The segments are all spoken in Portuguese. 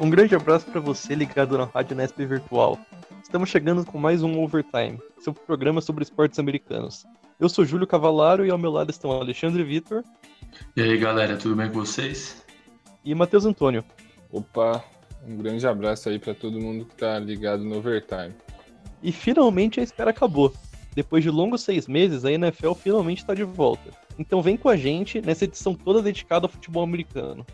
Um grande abraço para você ligado na Rádio Nesp Virtual. Estamos chegando com mais um Overtime, seu programa sobre esportes americanos. Eu sou Júlio Cavalaro e ao meu lado estão Alexandre Vitor. E aí galera, tudo bem com vocês? E Matheus Antônio. Opa, um grande abraço aí para todo mundo que está ligado no Overtime. E finalmente a espera acabou. Depois de longos seis meses, a NFL finalmente está de volta. Então vem com a gente nessa edição toda dedicada ao futebol americano.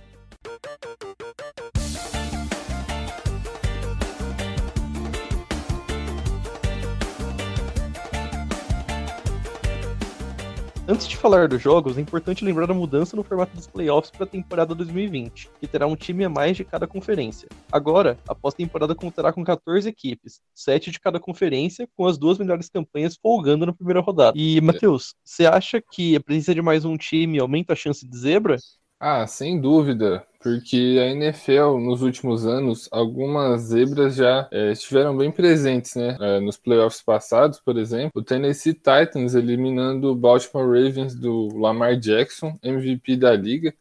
Antes de falar dos jogos, é importante lembrar a mudança no formato dos playoffs para a temporada 2020, que terá um time a mais de cada conferência. Agora, a pós-temporada contará com 14 equipes, 7 de cada conferência, com as duas melhores campanhas folgando na primeira rodada. E, Matheus, você acha que a presença de mais um time aumenta a chance de zebra? Ah, sem dúvida, porque a NFL nos últimos anos, algumas zebras já é, estiveram bem presentes, né? É, nos playoffs passados, por exemplo, o Tennessee Titans eliminando o Baltimore Ravens do Lamar Jackson, MVP da liga,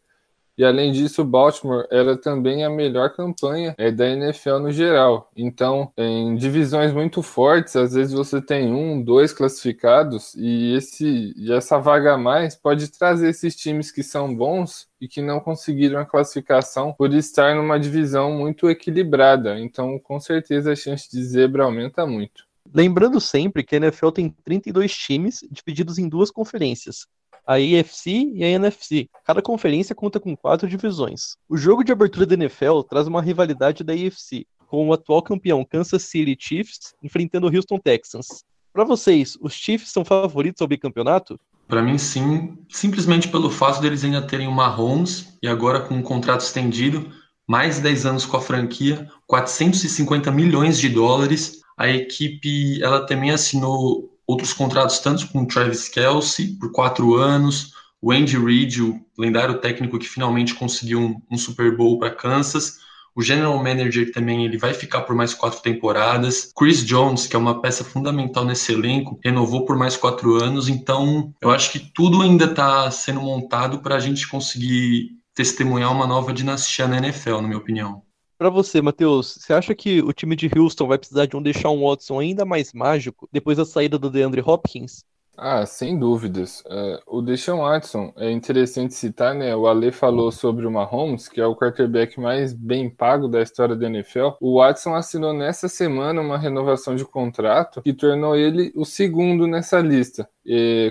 e além disso, Baltimore era também a melhor campanha é, da NFL no geral. Então, em divisões muito fortes, às vezes você tem um, dois classificados, e, esse, e essa vaga a mais pode trazer esses times que são bons e que não conseguiram a classificação por estar numa divisão muito equilibrada. Então, com certeza, a chance de zebra aumenta muito. Lembrando sempre que a NFL tem 32 times divididos em duas conferências, a AFC e a NFC. Cada conferência conta com quatro divisões. O jogo de abertura da NFL traz uma rivalidade da AFC, com o atual campeão Kansas City Chiefs enfrentando o Houston Texans. Para vocês, os Chiefs são favoritos ao bicampeonato? Para mim, sim. Simplesmente pelo fato deles ainda terem o Mahomes e agora com um contrato estendido, mais 10 anos com a franquia, 450 milhões de dólares. A equipe ela também assinou outros contratos tanto com o Travis Kelsey por quatro anos, o Andy Reid, o lendário técnico que finalmente conseguiu um, um Super Bowl para Kansas, o General Manager também ele vai ficar por mais quatro temporadas. Chris Jones, que é uma peça fundamental nesse elenco, renovou por mais quatro anos. Então, eu acho que tudo ainda está sendo montado para a gente conseguir testemunhar uma nova dinastia na NFL, na minha opinião. Para você, Matheus, você acha que o time de Houston vai precisar de um Deshaun Watson ainda mais mágico depois da saída do DeAndre Hopkins? Ah, sem dúvidas. Uh, o Deshaun Watson é interessante citar, né? O Ale falou sobre o Mahomes, que é o quarterback mais bem pago da história da NFL. O Watson assinou nessa semana uma renovação de contrato que tornou ele o segundo nessa lista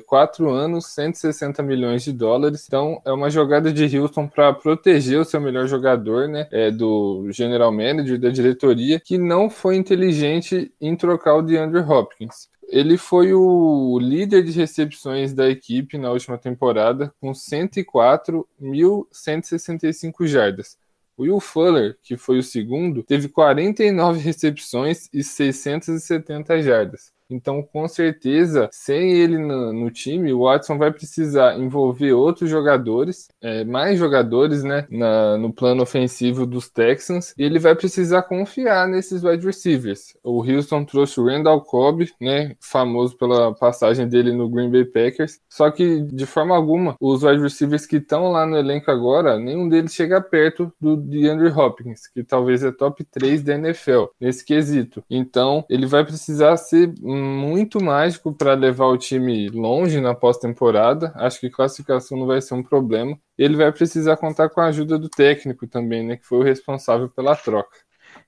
quatro anos, 160 milhões de dólares. Então é uma jogada de Houston para proteger o seu melhor jogador, né? É, do general manager, da diretoria, que não foi inteligente em trocar o DeAndre Hopkins. Ele foi o líder de recepções da equipe na última temporada, com 104.165 jardas. Will Fuller, que foi o segundo, teve 49 recepções e 670 jardas. Então, com certeza, sem ele no, no, time, o Watson vai precisar envolver outros jogadores, é, mais jogadores, né, na, no plano ofensivo dos Texans, e ele vai precisar confiar nesses wide receivers. O Houston trouxe o Randall Cobb, né, famoso pela passagem dele no Green Bay Packers, só que de forma alguma, os wide receivers que estão lá no elenco agora, nenhum deles chega perto do DeAndre Hopkins, que talvez é top 3 da NFL nesse quesito. Então, ele vai precisar ser muito mágico para levar o time longe na pós-temporada. Acho que classificação não vai ser um problema. Ele vai precisar contar com a ajuda do técnico também, né, que foi o responsável pela troca.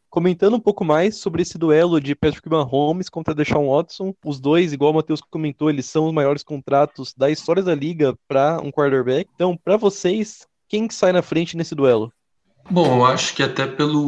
Comentando um pouco mais sobre esse duelo de Patrick Mahomes contra Deshaun Watson, os dois, igual o Matheus comentou, eles são os maiores contratos da história da liga para um quarterback. Então, para vocês, quem que sai na frente nesse duelo? Bom, eu acho que até pelo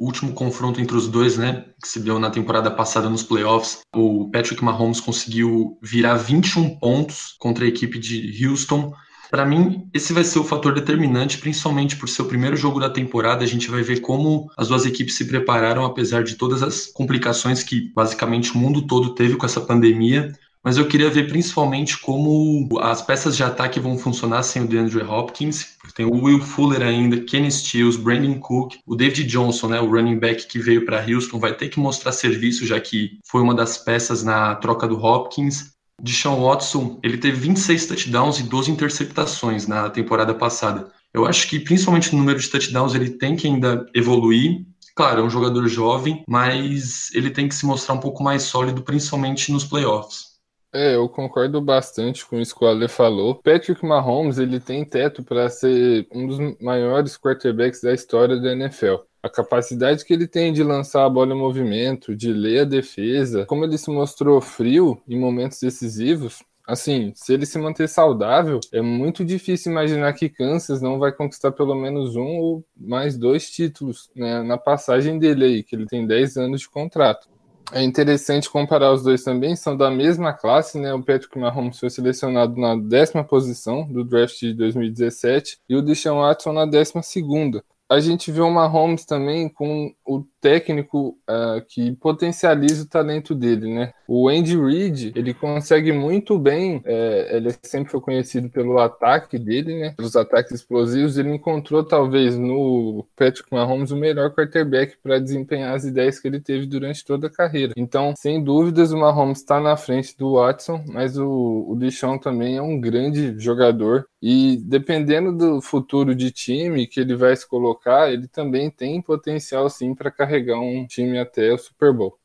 último confronto entre os dois, né, que se deu na temporada passada nos playoffs, o Patrick Mahomes conseguiu virar 21 pontos contra a equipe de Houston. Para mim, esse vai ser o fator determinante, principalmente por ser o primeiro jogo da temporada. A gente vai ver como as duas equipes se prepararam, apesar de todas as complicações que basicamente o mundo todo teve com essa pandemia. Mas eu queria ver principalmente como as peças de ataque vão funcionar sem o DeAndre Hopkins. Tem o Will Fuller ainda, Kenny Stills, Brandon Cook, o David Johnson, né, o running back que veio para Houston, vai ter que mostrar serviço, já que foi uma das peças na troca do Hopkins. Deshaun Watson, ele teve 26 touchdowns e 12 interceptações na temporada passada. Eu acho que principalmente no número de touchdowns ele tem que ainda evoluir. Claro, é um jogador jovem, mas ele tem que se mostrar um pouco mais sólido, principalmente nos playoffs. É, eu concordo bastante com isso que o Ale falou. Patrick Mahomes, ele tem teto para ser um dos maiores quarterbacks da história da NFL. A capacidade que ele tem de lançar a bola em movimento, de ler a defesa, como ele se mostrou frio em momentos decisivos, assim, se ele se manter saudável, é muito difícil imaginar que Kansas não vai conquistar pelo menos um ou mais dois títulos né, na passagem dele aí, que ele tem 10 anos de contrato. É interessante comparar os dois também, são da mesma classe, né? O Patrick Mahomes foi selecionado na décima posição do draft de 2017 e o Deshaun Watson na décima segunda. A gente vê o Mahomes também com o técnico uh, que potencializa o talento dele, né? O Andy Reid, ele consegue muito bem, é, ele sempre foi conhecido pelo ataque dele, né? Pelos ataques explosivos, ele encontrou talvez no Patrick Mahomes o melhor quarterback para desempenhar as ideias que ele teve durante toda a carreira. Então, sem dúvidas, o Mahomes está na frente do Watson, mas o, o Deshaun também é um grande jogador e dependendo do futuro de time que ele vai se colocar, ele também tem potencial sim para carregar um time até o Super Bowl.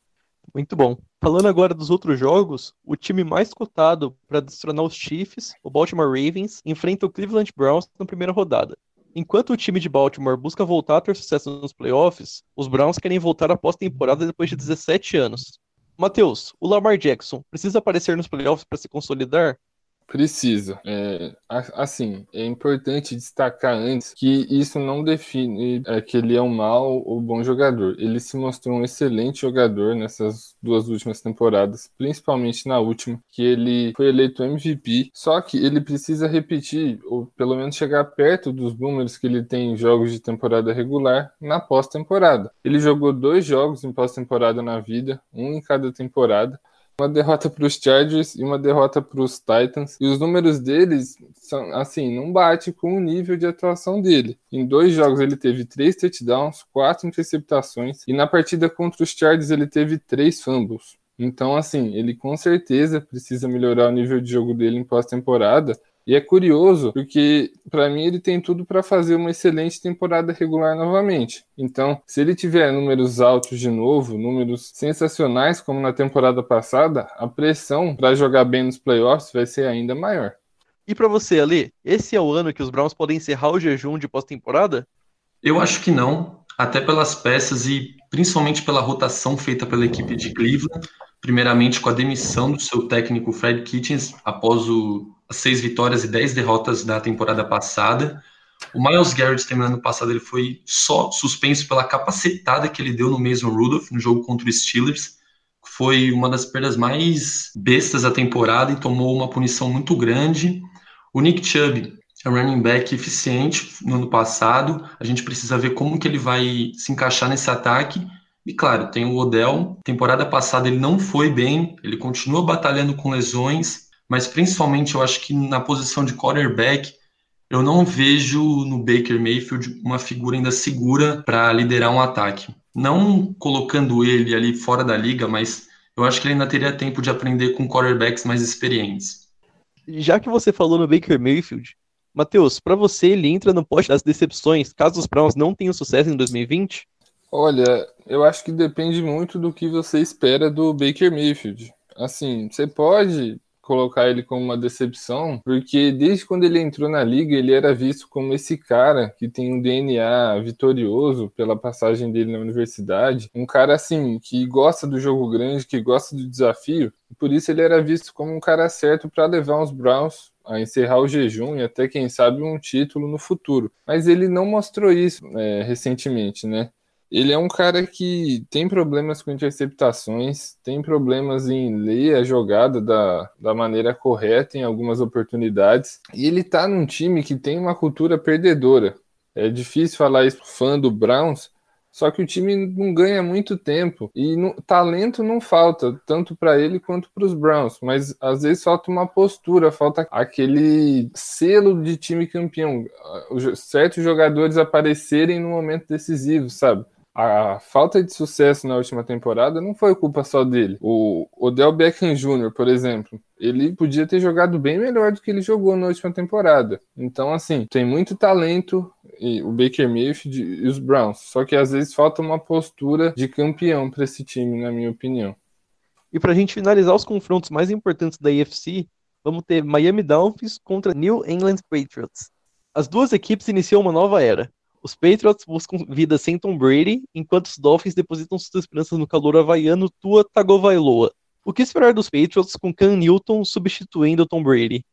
Muito bom. Falando agora dos outros jogos, o time mais cotado para destronar os Chiefs, o Baltimore Ravens, enfrenta o Cleveland Browns na primeira rodada. Enquanto o time de Baltimore busca voltar a ter sucesso nos playoffs, os Browns querem voltar após temporada depois de 17 anos. Matheus, o Lamar Jackson precisa aparecer nos playoffs para se consolidar? Precisa. É, assim, é importante destacar antes que isso não define é, que ele é um mau ou bom jogador. Ele se mostrou um excelente jogador nessas duas últimas temporadas, principalmente na última, que ele foi eleito MVP. Só que ele precisa repetir, ou pelo menos chegar perto dos números que ele tem em jogos de temporada regular na pós-temporada. Ele jogou dois jogos em pós-temporada na vida, um em cada temporada uma derrota para os Chargers e uma derrota para os Titans. E os números deles são assim, não bate com o nível de atuação dele. Em dois jogos ele teve três touchdowns, quatro interceptações e na partida contra os Chargers ele teve três fumbles. Então, assim, ele com certeza precisa melhorar o nível de jogo dele em pós-temporada e é curioso porque, para mim, ele tem tudo para fazer uma excelente temporada regular novamente. Então, se ele tiver números altos de novo, números sensacionais como na temporada passada, a pressão para jogar bem nos playoffs vai ser ainda maior. E para você, Ali, esse é o ano que os Browns podem encerrar o jejum de pós-temporada? Eu acho que não, até pelas peças e principalmente pela rotação feita pela equipe de Cleveland, primeiramente com a demissão do seu técnico Fred Kitchens após o seis vitórias e dez derrotas da temporada passada. O Miles Garrett, terminando ano passado, ele foi só suspenso pela capacetada que ele deu no Mason Rudolph no jogo contra os Steelers. Foi uma das perdas mais bestas da temporada e tomou uma punição muito grande. O Nick Chubb é running back eficiente no ano passado. A gente precisa ver como que ele vai se encaixar nesse ataque. E claro, tem o Odell. Temporada passada ele não foi bem, ele continua batalhando com lesões mas principalmente eu acho que na posição de quarterback, eu não vejo no Baker Mayfield uma figura ainda segura para liderar um ataque. Não colocando ele ali fora da liga, mas eu acho que ele ainda teria tempo de aprender com quarterbacks mais experientes. Já que você falou no Baker Mayfield, Matheus, para você ele entra no poste das decepções caso os Browns não tenham sucesso em 2020? Olha, eu acho que depende muito do que você espera do Baker Mayfield. Assim, você pode colocar ele como uma decepção, porque desde quando ele entrou na liga, ele era visto como esse cara que tem um DNA vitorioso pela passagem dele na universidade, um cara assim que gosta do jogo grande, que gosta do desafio, por isso ele era visto como um cara certo para levar os Browns a encerrar o jejum e até quem sabe um título no futuro. Mas ele não mostrou isso é, recentemente, né? Ele é um cara que tem problemas com interceptações, tem problemas em ler a jogada da, da maneira correta em algumas oportunidades. E ele tá num time que tem uma cultura perdedora. É difícil falar isso fã do Browns, Só que o time não ganha muito tempo e no, talento não falta, tanto para ele quanto para os Browns, mas às vezes falta uma postura, falta aquele selo de time campeão, certos jogadores aparecerem no momento decisivo, sabe? A falta de sucesso na última temporada não foi culpa só dele. O Odell Beckham Jr., por exemplo, ele podia ter jogado bem melhor do que ele jogou na última temporada. Então, assim, tem muito talento e o Baker Mayfield e os Browns. Só que às vezes falta uma postura de campeão para esse time, na minha opinião. E para a gente finalizar os confrontos mais importantes da AFC, vamos ter Miami Dolphins contra New England Patriots. As duas equipes iniciam uma nova era. Os Patriots buscam vida sem Tom Brady, enquanto os Dolphins depositam suas esperanças no calor havaiano Tua Tagovailoa. O que esperar dos Patriots com Cam Newton substituindo Tom Brady?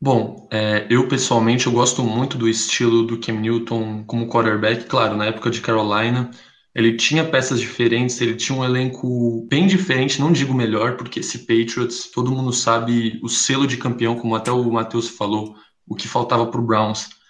Bom, é, eu pessoalmente eu gosto muito do estilo do Cam Newton como quarterback. Claro, na época de Carolina, ele tinha peças diferentes, ele tinha um elenco bem diferente, não digo melhor, porque esse Patriots, todo mundo sabe o selo de campeão, como até o Matheus falou, o que faltava para o Browns.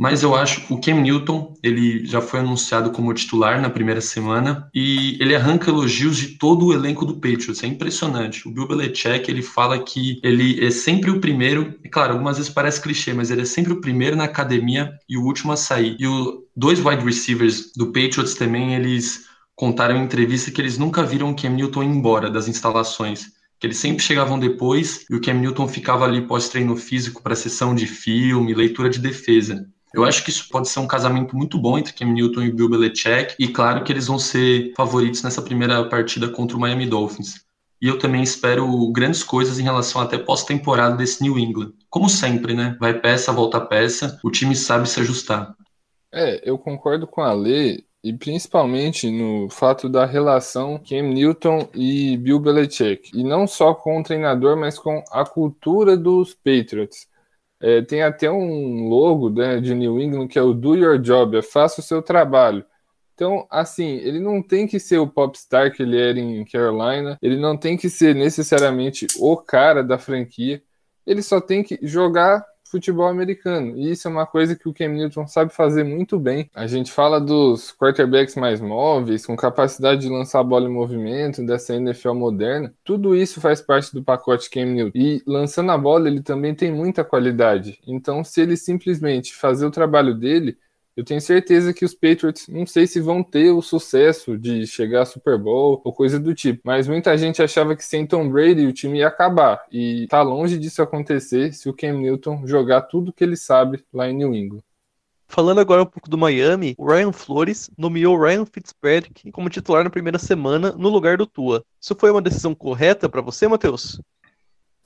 Mas eu acho que o Cam Newton, ele já foi anunciado como titular na primeira semana e ele arranca elogios de todo o elenco do Patriots. É impressionante. O Bill Belichick, ele fala que ele é sempre o primeiro, e claro, algumas vezes parece clichê, mas ele é sempre o primeiro na academia e o último a sair. E os dois wide receivers do Patriots também, eles contaram em entrevista que eles nunca viram o Cam Newton embora das instalações que eles sempre chegavam depois e o Cam Newton ficava ali pós-treino físico para sessão de filme, leitura de defesa. Eu acho que isso pode ser um casamento muito bom entre Cam Newton e Bill Belichick, e claro que eles vão ser favoritos nessa primeira partida contra o Miami Dolphins. E eu também espero grandes coisas em relação até pós-temporada desse New England. Como sempre, né? Vai peça, volta peça, o time sabe se ajustar. É, eu concordo com a Lê, e principalmente no fato da relação Cam Newton e Bill Belichick. E não só com o treinador, mas com a cultura dos Patriots. É, tem até um logo né, de New England que é o Do Your Job, é faça o seu trabalho. Então, assim, ele não tem que ser o popstar que ele era em Carolina, ele não tem que ser necessariamente o cara da franquia, ele só tem que jogar futebol americano. E isso é uma coisa que o Cam Newton sabe fazer muito bem. A gente fala dos quarterbacks mais móveis, com capacidade de lançar a bola em movimento, dessa NFL moderna. Tudo isso faz parte do pacote Cam Newton. E lançando a bola, ele também tem muita qualidade. Então, se ele simplesmente fazer o trabalho dele, eu tenho certeza que os Patriots não sei se vão ter o sucesso de chegar a Super Bowl ou coisa do tipo, mas muita gente achava que sem Tom Brady o time ia acabar e tá longe disso acontecer se o Cam Newton jogar tudo que ele sabe lá em New England. Falando agora um pouco do Miami, o Ryan Flores nomeou Ryan Fitzpatrick como titular na primeira semana no lugar do Tua. Isso foi uma decisão correta para você, Matheus?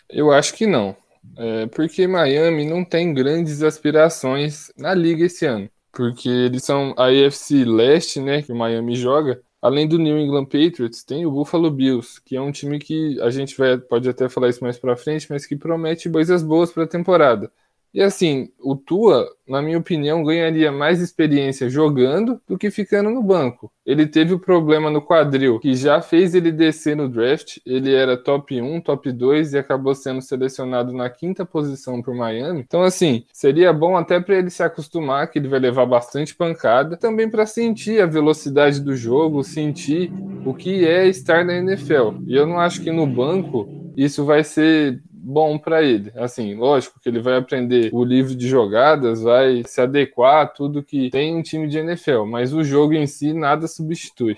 Eu acho que não. É porque Miami não tem grandes aspirações na liga esse ano porque eles são a AFC Leste, né, que o Miami joga. Além do New England Patriots, tem o Buffalo Bills, que é um time que a gente vai, pode até falar isso mais para frente, mas que promete coisas boas para a temporada. E assim, o Tua, na minha opinião, ganharia mais experiência jogando do que ficando no banco. Ele teve o problema no quadril, que já fez ele descer no draft. Ele era top 1, top 2 e acabou sendo selecionado na quinta posição por Miami. Então, assim, seria bom até para ele se acostumar, que ele vai levar bastante pancada, também para sentir a velocidade do jogo, sentir o que é estar na NFL. E eu não acho que no banco isso vai ser bom para ele. Assim, lógico que ele vai aprender o livro de jogadas, vai se adequar a tudo que tem um time de NFL, mas o jogo em si nada substitui.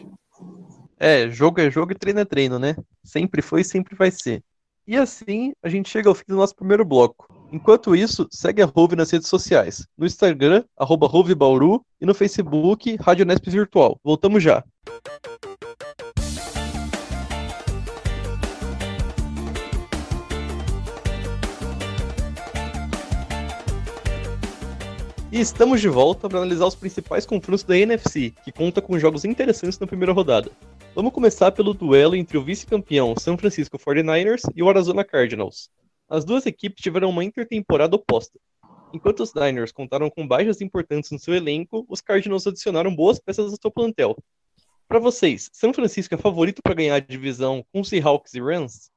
É, jogo é jogo e treino é treino, né? Sempre foi e sempre vai ser. E assim, a gente chega ao fim do nosso primeiro bloco. Enquanto isso, segue a Rove nas redes sociais. No Instagram, arroba Bauru, e no Facebook, Rádio Nesp Virtual. Voltamos já. E estamos de volta para analisar os principais confrontos da NFC, que conta com jogos interessantes na primeira rodada. Vamos começar pelo duelo entre o vice-campeão San Francisco 49ers e o Arizona Cardinals. As duas equipes tiveram uma intertemporada oposta. Enquanto os Niners contaram com baixas importantes no seu elenco, os Cardinals adicionaram boas peças ao seu plantel. Para vocês, São Francisco é favorito para ganhar a divisão com Seahawks e Rams?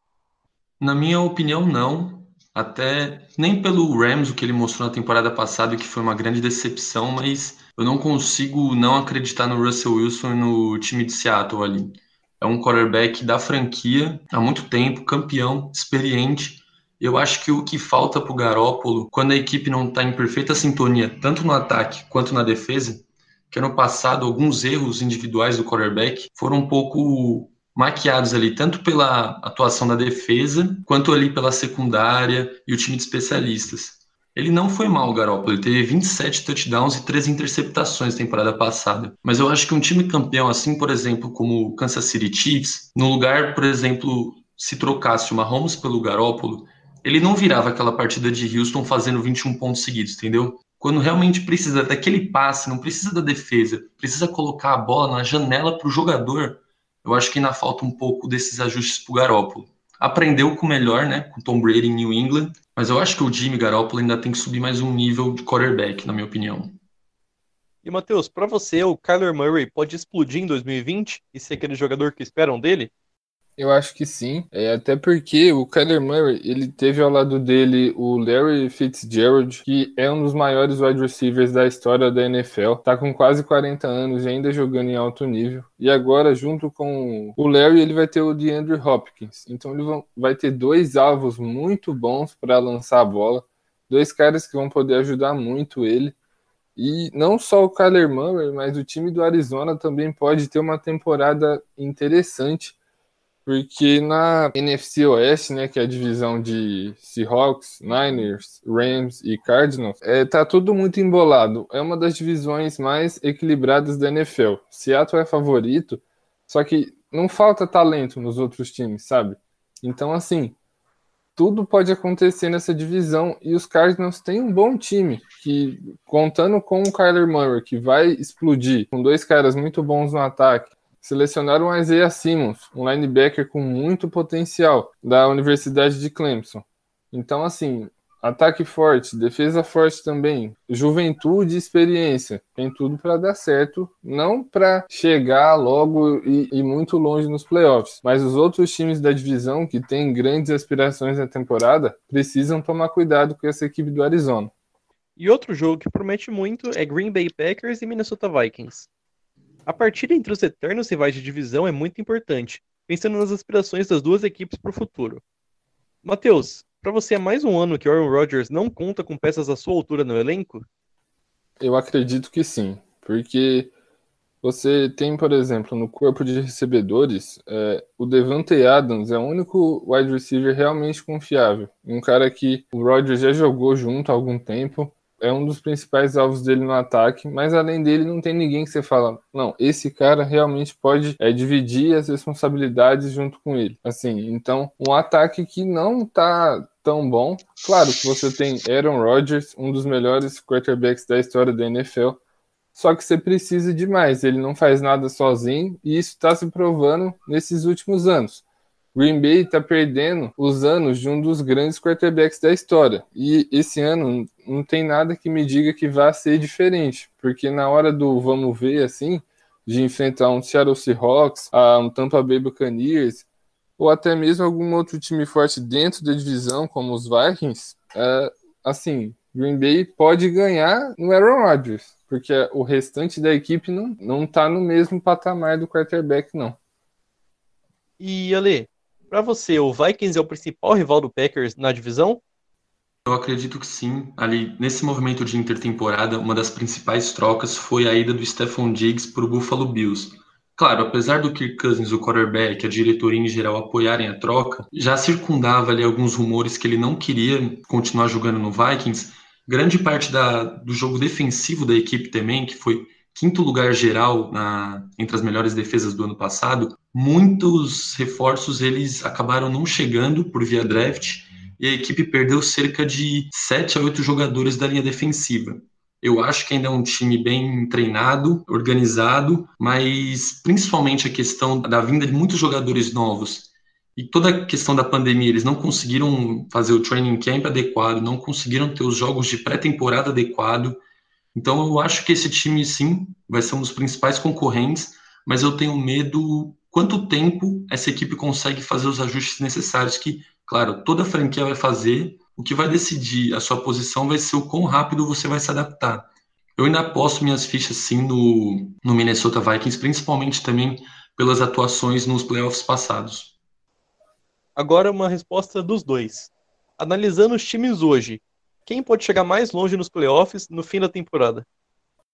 Na minha opinião, não. Até nem pelo Rams, o que ele mostrou na temporada passada, que foi uma grande decepção, mas eu não consigo não acreditar no Russell Wilson no time de Seattle ali. É um quarterback da franquia há muito tempo, campeão, experiente. Eu acho que o que falta para o Garópolo, quando a equipe não está em perfeita sintonia, tanto no ataque quanto na defesa, que ano passado alguns erros individuais do quarterback foram um pouco maquiados ali, tanto pela atuação da defesa, quanto ali pela secundária e o time de especialistas. Ele não foi mal, Garoppolo. Ele teve 27 touchdowns e 3 interceptações na temporada passada. Mas eu acho que um time campeão, assim, por exemplo, como o Kansas City Chiefs, no lugar, por exemplo, se trocasse o Mahomes pelo Garoppolo, ele não virava aquela partida de Houston fazendo 21 pontos seguidos, entendeu? Quando realmente precisa daquele passe, não precisa da defesa, precisa colocar a bola na janela para o jogador, eu acho que ainda falta um pouco desses ajustes para o Garoppolo. Aprendeu com o melhor, né, com Tom Brady em New England, mas eu acho que o Jimmy Garoppolo ainda tem que subir mais um nível de quarterback, na minha opinião. E, Matheus, para você, o Kyler Murray pode explodir em 2020 e ser aquele jogador que esperam dele? Eu acho que sim. É, até porque o Kyler Murray, ele teve ao lado dele o Larry Fitzgerald, que é um dos maiores wide receivers da história da NFL. Tá com quase 40 anos e ainda jogando em alto nível. E agora, junto com o Larry, ele vai ter o DeAndre Hopkins. Então ele vai ter dois alvos muito bons para lançar a bola. Dois caras que vão poder ajudar muito ele. E não só o Kyler Murray, mas o time do Arizona também pode ter uma temporada interessante porque na NFC Oeste, né, que é a divisão de Seahawks, Niners, Rams e Cardinals, é, tá tudo muito embolado. É uma das divisões mais equilibradas da NFL. Seattle é favorito, só que não falta talento nos outros times, sabe? Então, assim, tudo pode acontecer nessa divisão e os Cardinals têm um bom time que contando com o Kyler Murray que vai explodir com dois caras muito bons no ataque selecionaram Isaiah Simmons, um linebacker com muito potencial da Universidade de Clemson. Então, assim, ataque forte, defesa forte também, juventude e experiência, tem tudo para dar certo, não para chegar logo e, e, muito longe nos playoffs, mas os outros times da divisão que têm grandes aspirações na temporada precisam tomar cuidado com essa equipe do Arizona. E outro jogo que promete muito é Green Bay Packers e Minnesota Vikings. A partida entre os eternos rivais de divisão é muito importante, pensando nas aspirações das duas equipes para o futuro. Matheus, para você é mais um ano que Aaron Rodgers não conta com peças à sua altura no elenco? Eu acredito que sim, porque você tem, por exemplo, no corpo de recebedores, é, o Devante Adams é o único wide receiver realmente confiável. Um cara que o Rodgers já jogou junto há algum tempo, é um dos principais alvos dele no ataque, mas além dele não tem ninguém que você fala, não, esse cara realmente pode é, dividir as responsabilidades junto com ele. Assim, então, um ataque que não tá tão bom. Claro que você tem Aaron Rodgers, um dos melhores quarterbacks da história da NFL, só que você precisa de mais, ele não faz nada sozinho e isso está se provando nesses últimos anos. Green Bay está perdendo os anos de um dos grandes quarterbacks da história. E esse ano não tem nada que me diga que vá ser diferente, porque na hora do vamos ver assim, de enfrentar um Seattle Seahawks, um Tampa Bay Buccaneers, ou até mesmo algum outro time forte dentro da divisão, como os Vikings, é, assim, Green Bay pode ganhar no Aaron Rodgers, porque o restante da equipe não, não tá no mesmo patamar do quarterback, não. E Ale, para você, o Vikings é o principal rival do Packers na divisão? Eu acredito que sim. Ali, nesse movimento de intertemporada, uma das principais trocas foi a ida do Stephon Diggs para o Buffalo Bills. Claro, apesar do Kirk Cousins, o quarterback, a diretoria em geral apoiarem a troca, já circundava ali alguns rumores que ele não queria continuar jogando no Vikings. Grande parte da, do jogo defensivo da equipe também, que foi quinto lugar geral na, entre as melhores defesas do ano passado, muitos reforços eles acabaram não chegando por via draft e a equipe perdeu cerca de 7 a 8 jogadores da linha defensiva. Eu acho que ainda é um time bem treinado, organizado, mas principalmente a questão da vinda de muitos jogadores novos e toda a questão da pandemia, eles não conseguiram fazer o training camp adequado, não conseguiram ter os jogos de pré-temporada adequado, então eu acho que esse time sim vai ser um dos principais concorrentes, mas eu tenho medo quanto tempo essa equipe consegue fazer os ajustes necessários que, claro, toda franquia vai fazer. O que vai decidir a sua posição vai ser o quão rápido você vai se adaptar. eu ainda aposto minhas fichas sim no, no Minnesota Vikings, principalmente também pelas atuações nos playoffs passados. Agora uma resposta dos dois. Analisando os times hoje, quem pode chegar mais longe nos playoffs no fim da temporada?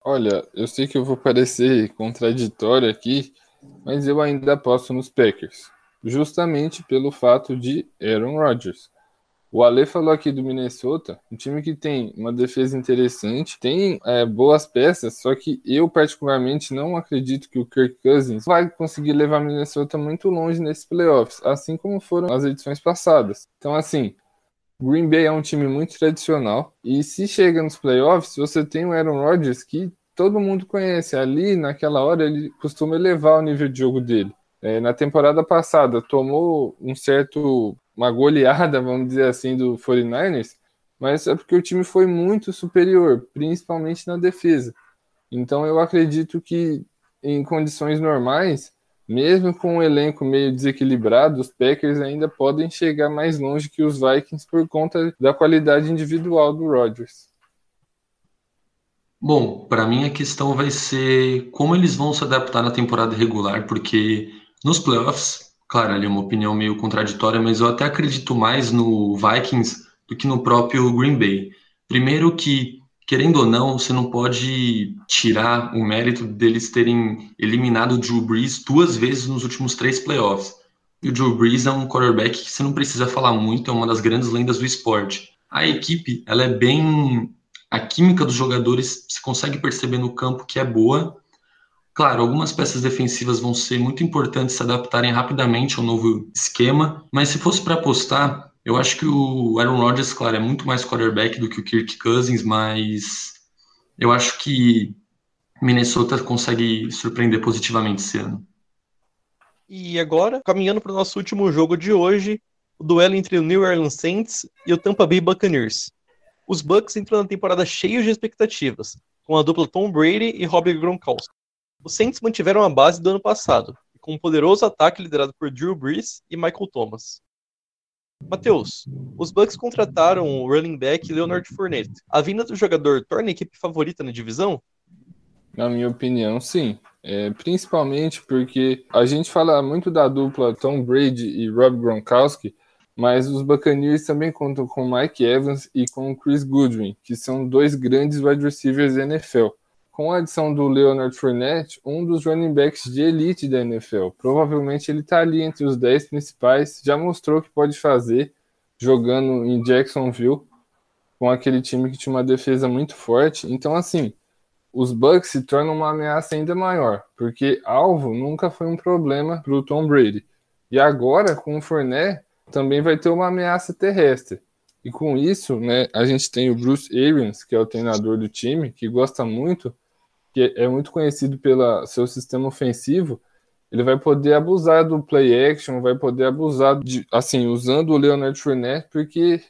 Olha, eu sei que eu vou parecer contraditório aqui, mas eu ainda aposto nos Packers, justamente pelo fato de Aaron Rodgers. O Ale falou aqui do Minnesota, um time que tem uma defesa interessante, tem é, boas peças, só que eu particularmente não acredito que o Kirk Cousins vai conseguir levar Minnesota muito longe nesses playoffs, assim como foram as edições passadas. Então, assim, Green Bay é um time muito tradicional e se chega nos playoffs, você tem o Aaron Rodgers que todo mundo conhece. Ali, naquela hora, ele costuma elevar o nível de jogo dele. É, na temporada passada, tomou um certo uma goleada, vamos dizer assim, do 49ers, mas é porque o time foi muito superior, principalmente na defesa. Então eu acredito que em condições normais, mesmo com um elenco meio desequilibrado, os Packers ainda podem chegar mais longe que os Vikings por conta da qualidade individual do Rodgers. Bom, para mim a questão vai ser como eles vão se adaptar na temporada regular, porque nos playoffs Claro, ali é uma opinião meio contraditória, mas eu até acredito mais no Vikings do que no próprio Green Bay. Primeiro que, querendo ou não, você não pode tirar o mérito deles terem eliminado o Drew Brees duas vezes nos últimos três playoffs. E o Drew Brees é um quarterback que você não precisa falar muito, é uma das grandes lendas do esporte. A equipe, ela é bem... A química dos jogadores se consegue perceber no campo que é boa, Claro, algumas peças defensivas vão ser muito importantes se adaptarem rapidamente ao novo esquema, mas se fosse para apostar, eu acho que o Aaron Rodgers, claro, é muito mais quarterback do que o Kirk Cousins, mas eu acho que Minnesota consegue surpreender positivamente esse ano. E agora, caminhando para o nosso último jogo de hoje, o duelo entre o New Orleans Saints e o Tampa Bay Buccaneers. Os Bucks entram na temporada cheios de expectativas, com a dupla Tom Brady e Robbie Gronkowski. Os Saints mantiveram a base do ano passado, com um poderoso ataque liderado por Drew Brees e Michael Thomas. Matheus, os Bucks contrataram o running back Leonard Fournette. A vinda do jogador torna a equipe favorita na divisão? Na minha opinião, sim. É, principalmente porque a gente fala muito da dupla Tom Brady e Rob Gronkowski, mas os Buccaneers também contam com Mike Evans e com Chris Goodwin, que são dois grandes wide receivers da NFL com a adição do Leonard Fournette, um dos running backs de elite da NFL. Provavelmente ele está ali entre os 10 principais, já mostrou que pode fazer jogando em Jacksonville com aquele time que tinha uma defesa muito forte. Então, assim, os Bucks se tornam uma ameaça ainda maior, porque alvo nunca foi um problema para o Tom Brady. E agora, com o Fournette, também vai ter uma ameaça terrestre. E com isso, né, a gente tem o Bruce Arians, que é o treinador do time, que gosta muito que é muito conhecido pelo seu sistema ofensivo, ele vai poder abusar do play action, vai poder abusar de, assim, usando o Leonard Fournette, porque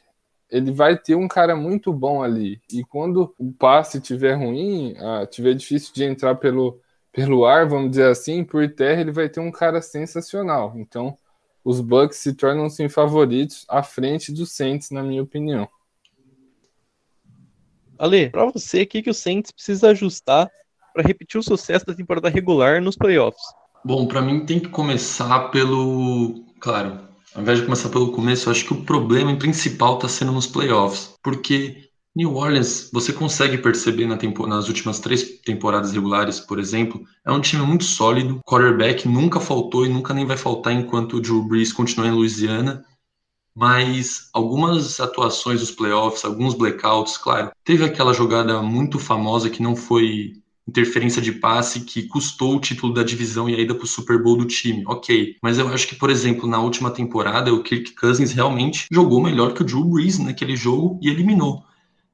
ele vai ter um cara muito bom ali. E quando o passe tiver ruim, ah, tiver difícil de entrar pelo, pelo ar, vamos dizer assim, por terra, ele vai ter um cara sensacional. Então, os Bucks se tornam-se favoritos à frente dos Saints, na minha opinião. Ale, para você, o que, que o Saints precisa ajustar para repetir o sucesso da temporada regular nos playoffs? Bom, para mim tem que começar pelo. Claro, ao invés de começar pelo começo, eu acho que o problema principal está sendo nos playoffs. Porque New Orleans, você consegue perceber na nas últimas três temporadas regulares, por exemplo, é um time muito sólido. Quarterback nunca faltou e nunca nem vai faltar enquanto o Drew Brees continua em Louisiana. Mas algumas atuações dos playoffs, alguns blackouts, claro, teve aquela jogada muito famosa que não foi interferência de passe que custou o título da divisão e a ida para o Super Bowl do time. Ok, mas eu acho que, por exemplo, na última temporada, o Kirk Cousins realmente jogou melhor que o Drew Brees naquele jogo e eliminou.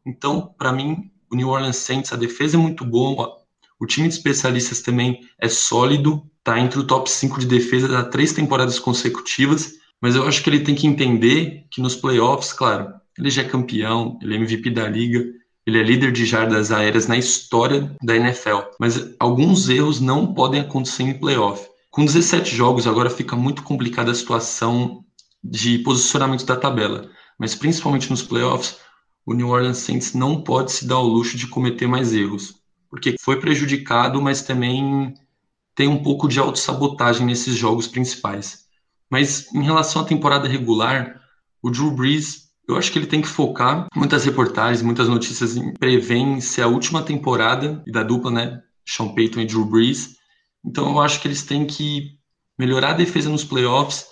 Então, para mim, o New Orleans Saints, a defesa é muito boa, o time de especialistas também é sólido, tá entre o top 5 de defesa há três temporadas consecutivas, mas eu acho que ele tem que entender que nos playoffs, claro, ele já é campeão, ele é MVP da liga, ele é líder de jardas aéreas na história da NFL, mas alguns erros não podem acontecer em playoff. Com 17 jogos, agora fica muito complicada a situação de posicionamento da tabela, mas principalmente nos playoffs, o New Orleans Saints não pode se dar ao luxo de cometer mais erros. porque foi prejudicado, mas também tem um pouco de autossabotagem nesses jogos principais. Mas em relação à temporada regular, o Drew Brees, eu acho que ele tem que focar. Muitas reportagens, muitas notícias prevêem ser a última temporada da dupla, né? Sean Payton e Drew Brees. Então eu acho que eles têm que melhorar a defesa nos playoffs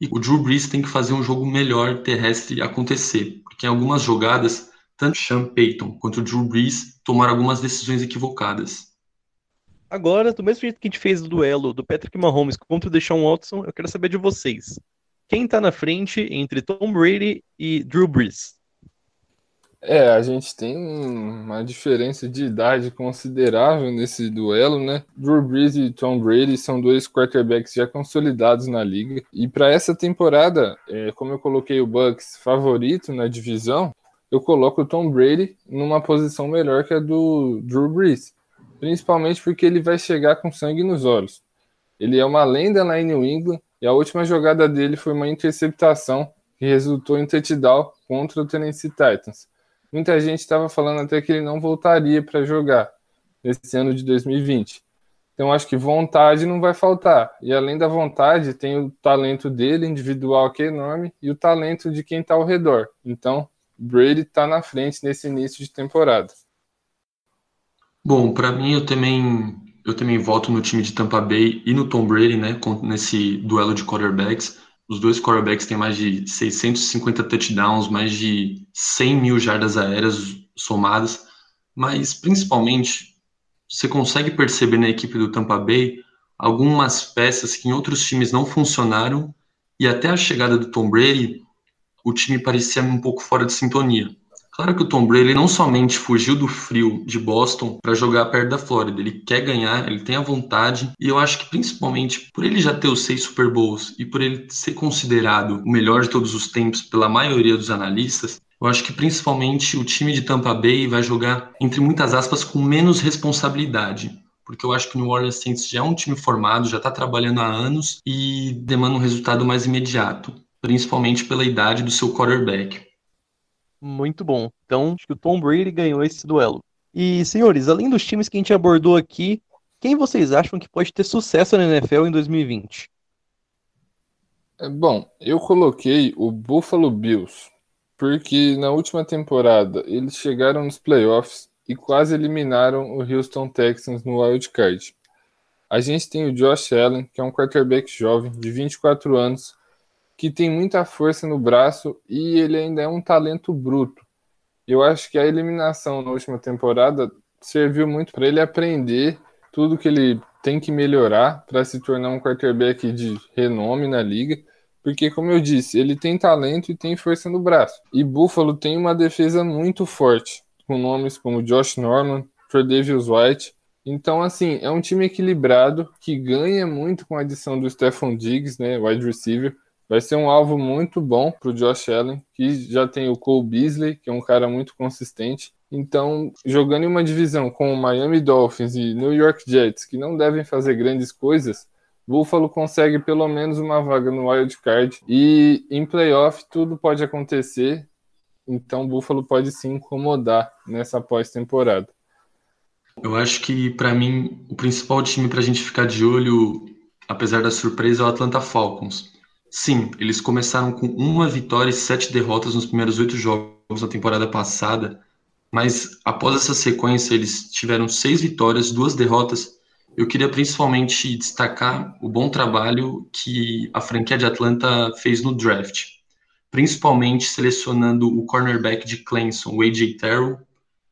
e o Drew Brees tem que fazer um jogo melhor terrestre acontecer, porque em algumas jogadas, tanto Sean Payton quanto o Drew Brees tomaram algumas decisões equivocadas. Agora, do mesmo jeito que a gente fez o duelo do Patrick Mahomes contra o Deshaun Watson, eu quero saber de vocês. Quem tá na frente entre Tom Brady e Drew Brees? É, a gente tem uma diferença de idade considerável nesse duelo, né? Drew Brees e Tom Brady são dois quarterbacks já consolidados na liga. E para essa temporada, é, como eu coloquei o Bucks favorito na divisão, eu coloco o Tom Brady numa posição melhor que a do Drew Brees principalmente porque ele vai chegar com sangue nos olhos. Ele é uma lenda lá em New England e a última jogada dele foi uma interceptação que resultou em touchdown contra o Tennessee Titans. Muita gente estava falando até que ele não voltaria para jogar nesse ano de 2020. Então acho que vontade não vai faltar. E além da vontade, tem o talento dele individual que é enorme e o talento de quem está ao redor. Então Brady está na frente nesse início de temporada. Bom, para mim eu também eu também voto no time de Tampa Bay e no Tom Brady, né, nesse duelo de quarterbacks. Os dois quarterbacks têm mais de 650 touchdowns, mais de 100 mil jardas aéreas somadas, mas principalmente você consegue perceber na equipe do Tampa Bay algumas peças que em outros times não funcionaram e até a chegada do Tom Brady o time parecia um pouco fora de sintonia. Claro que o Tom Brady não somente fugiu do frio de Boston para jogar perto da Flórida, ele quer ganhar, ele tem a vontade, e eu acho que principalmente por ele já ter os seis Super Bowls e por ele ser considerado o melhor de todos os tempos pela maioria dos analistas, eu acho que principalmente o time de Tampa Bay vai jogar, entre muitas aspas, com menos responsabilidade. Porque eu acho que o New Orleans Saints já é um time formado, já está trabalhando há anos e demanda um resultado mais imediato, principalmente pela idade do seu quarterback. Muito bom. Então, acho que o Tom Brady ganhou esse duelo. E, senhores, além dos times que a gente abordou aqui, quem vocês acham que pode ter sucesso na NFL em 2020? É, bom, eu coloquei o Buffalo Bills, porque na última temporada eles chegaram nos playoffs e quase eliminaram o Houston Texans no wild card. A gente tem o Josh Allen, que é um quarterback jovem de 24 anos, que tem muita força no braço e ele ainda é um talento bruto. Eu acho que a eliminação na última temporada serviu muito para ele aprender tudo que ele tem que melhorar para se tornar um quarterback de renome na liga. Porque, como eu disse, ele tem talento e tem força no braço. E Buffalo tem uma defesa muito forte, com nomes como Josh Norman, Tredavious White. Então, assim, é um time equilibrado que ganha muito com a adição do Stephon Diggs, né, wide receiver. Vai ser um alvo muito bom para o Josh Allen, que já tem o Cole Beasley, que é um cara muito consistente. Então, jogando em uma divisão com o Miami Dolphins e New York Jets, que não devem fazer grandes coisas, Buffalo consegue pelo menos uma vaga no wild card e em playoff tudo pode acontecer. Então, Buffalo pode se incomodar nessa pós-temporada. Eu acho que para mim o principal time para a gente ficar de olho, apesar da surpresa, é o Atlanta Falcons. Sim, eles começaram com uma vitória e sete derrotas nos primeiros oito jogos da temporada passada, mas após essa sequência eles tiveram seis vitórias, duas derrotas. Eu queria principalmente destacar o bom trabalho que a franquia de Atlanta fez no draft, principalmente selecionando o cornerback de Clemson, o AJ Terrell,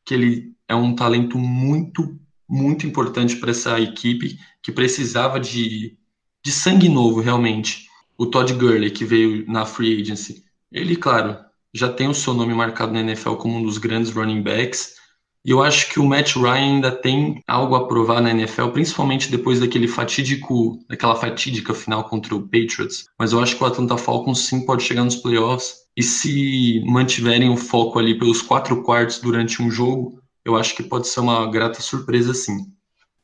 que ele é um talento muito, muito importante para essa equipe que precisava de, de sangue novo realmente o Todd Gurley, que veio na free agency, ele, claro, já tem o seu nome marcado na NFL como um dos grandes running backs. E eu acho que o Matt Ryan ainda tem algo a provar na NFL, principalmente depois daquele fatídico, daquela fatídica final contra o Patriots. Mas eu acho que o Atlanta Falcons sim pode chegar nos playoffs. E se mantiverem o foco ali pelos quatro quartos durante um jogo, eu acho que pode ser uma grata surpresa sim.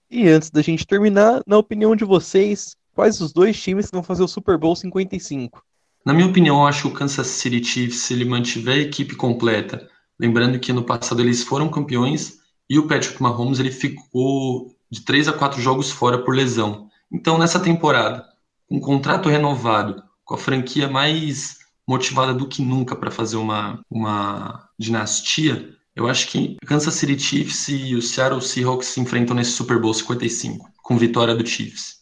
E antes da gente terminar, na opinião de vocês, Quais os dois times que vão fazer o Super Bowl 55? Na minha opinião, eu acho que o Kansas City Chiefs, se ele mantiver a equipe completa, lembrando que no passado eles foram campeões e o Patrick Mahomes ele ficou de três a quatro jogos fora por lesão. Então, nessa temporada, com um contrato renovado, com a franquia mais motivada do que nunca para fazer uma, uma dinastia, eu acho que Kansas City Chiefs e o Seattle Seahawks se enfrentam nesse Super Bowl 55, com vitória do Chiefs.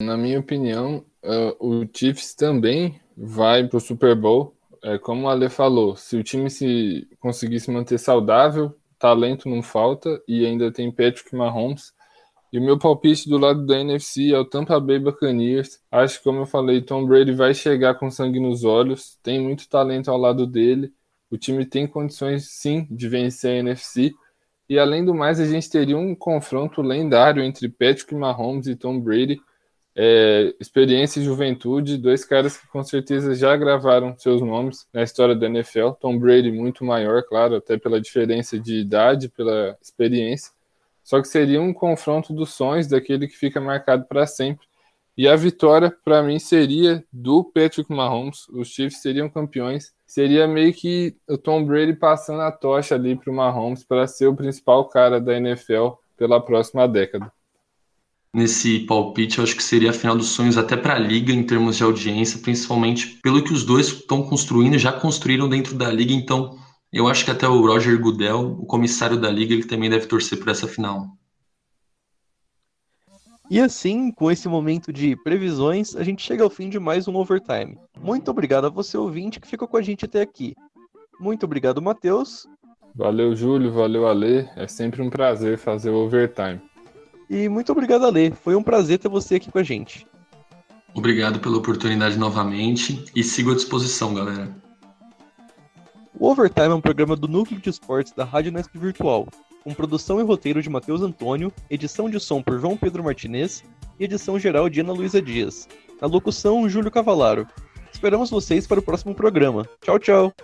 Na minha opinião, uh, o Chiefs também vai para o Super Bowl. É, como o Ale falou, se o time se conseguir se manter saudável, talento não falta e ainda tem Patrick Mahomes. E o meu palpite do lado da NFC é o Tampa Bay Buccaneers. Acho que, como eu falei, Tom Brady vai chegar com sangue nos olhos, tem muito talento ao lado dele. O time tem condições, sim, de vencer a NFC. E além do mais, a gente teria um confronto lendário entre Patrick Mahomes e Tom Brady. É, experiência e juventude, dois caras que com certeza já gravaram seus nomes na história da NFL. Tom Brady muito maior, claro, até pela diferença de idade, pela experiência. Só que seria um confronto dos sonhos, daquele que fica marcado para sempre. E a vitória, para mim, seria do Patrick Mahomes. Os Chiefs seriam campeões. Seria meio que o Tom Brady passando a tocha ali para o Mahomes para ser o principal cara da NFL pela próxima década nesse palpite, eu acho que seria a final dos sonhos até para a liga em termos de audiência, principalmente pelo que os dois estão construindo, já construíram dentro da liga, então eu acho que até o Roger Goodell, o comissário da liga, ele também deve torcer por essa final. E assim, com esse momento de previsões, a gente chega ao fim de mais um Overtime. Muito obrigado a você, ouvinte, que ficou com a gente até aqui. Muito obrigado, Matheus. Valeu, Júlio. Valeu, Alê. É sempre um prazer fazer o Overtime. E muito obrigado, Ale. Foi um prazer ter você aqui com a gente. Obrigado pela oportunidade novamente e sigo à disposição, galera. O Overtime é um programa do Núcleo de Esportes da Rádio Nesp Virtual, com produção e roteiro de Matheus Antônio, edição de som por João Pedro Martinez e edição geral de Ana Luísa Dias. Na locução, Júlio Cavalaro. Esperamos vocês para o próximo programa. Tchau, tchau!